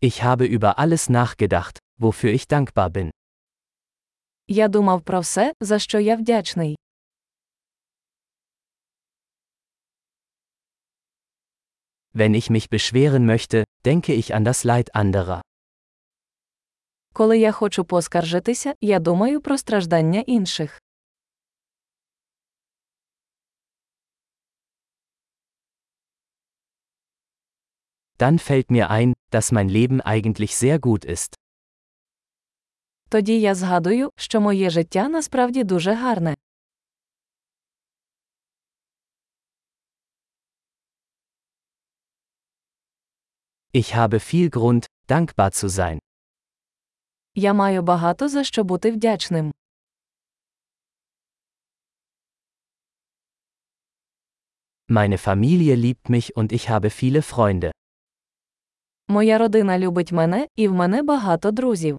Ich habe über alles nachgedacht, wofür ich dankbar bin. Я думав про все, за що я вдячний. Wenn ich mich beschweren möchte, denke ich an das Leid anderer. Коли я хочу поскаржитися, я думаю про страждання інших. Dann fällt mir ein, dass mein Leben eigentlich sehr gut ist. Тоді я згадую, що моє життя насправді дуже гарне. Ich habe viel Grund, dankbar zu sein. Я маю багато за що бути вдячним. Meine Familie liebt mich und ich habe viele Freunde. Моя родина любить мене, і в мене багато друзів.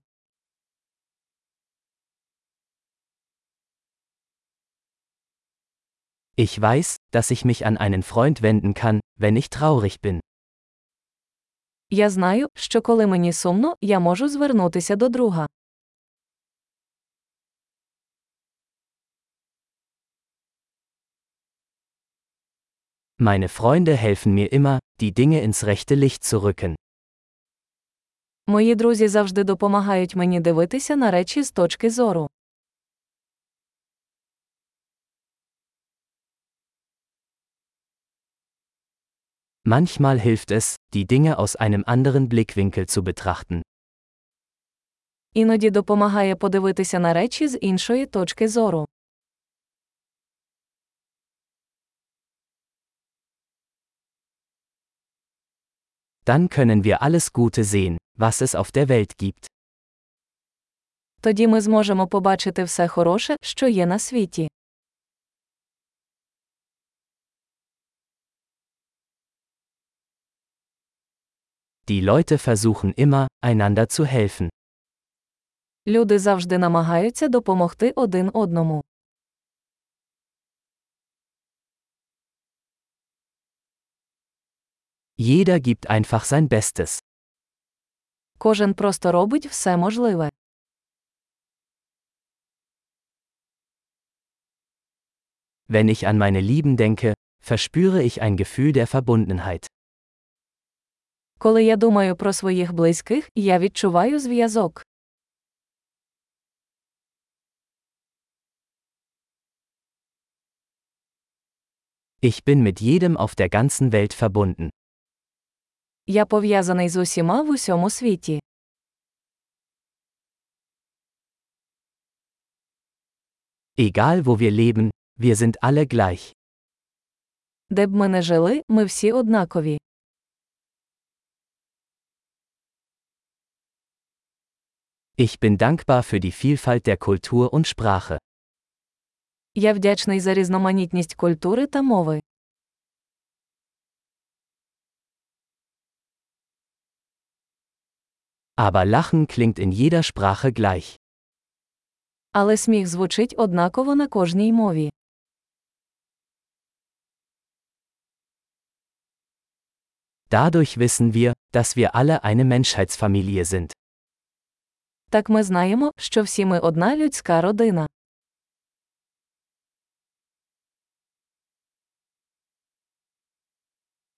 Ich weiß, dass ich mich an einen Freund wenden kann, wenn ich traurig bin. Я знаю, що коли мені сумно, я можу звернутися до друга. Meine Freunde helfen mir immer, die Dinge ins rechte Licht zu rücken. Мої друзі завжди допомагають мені дивитися на речі з точки зору. Manchmal hilft es, die Dinge aus einem anderen Blickwinkel zu betrachten. Іноді допомагає подивитися на речі з іншої точки зору. Dann können wir alles Gute sehen, was es auf der Welt gibt. Тоді ми зможемо побачити все хороше, що є на світі. Die Leute versuchen immer, einander zu helfen. Люди завжди намагаються допомогти один одному. Jeder gibt einfach sein Bestes. Кожен просто робить все можливе. Wenn ich an meine Lieben denke, verspüre ich ein Gefühl der Verbundenheit. Коли я думаю про своїх близьких, я відчуваю зв'язок. Ich bin mit jedem auf der ganzen Welt verbunden. Я пов'язаний з усіма в усьому світі. Egal wo wir leben, wir sind alle gleich. Де б ми не жили, ми всі однакові. Ich bin dankbar für die Vielfalt der Kultur und Sprache. Я вдячний за різноманітність культури та мови. Aber Lachen klingt in jeder Sprache gleich. Але сміх звучить однаково на кожній мові. Dadurch wissen wir, dass wir alle eine Menschheitsfamilie sind. Так ми знаємо, що всі ми одна людська родина.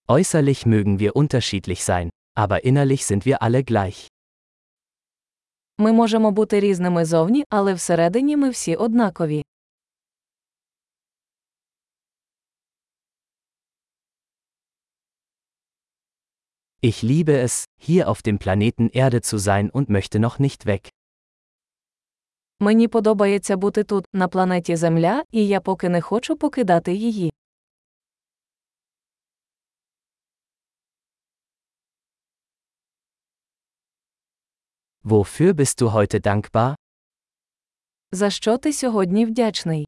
Äußerlich mögen wir unterschiedlich sein, aber innerlich sind wir alle gleich. Ми можемо бути різними зовні, але всередині ми всі однакові. Ich liebe es, hier auf dem Planeten Erde zu sein und möchte noch nicht weg. Мені подобається бути тут, на планеті Земля, і я поки не хочу покидати її. Wofür bist du heute dankbar? За що ти сьогодні вдячний?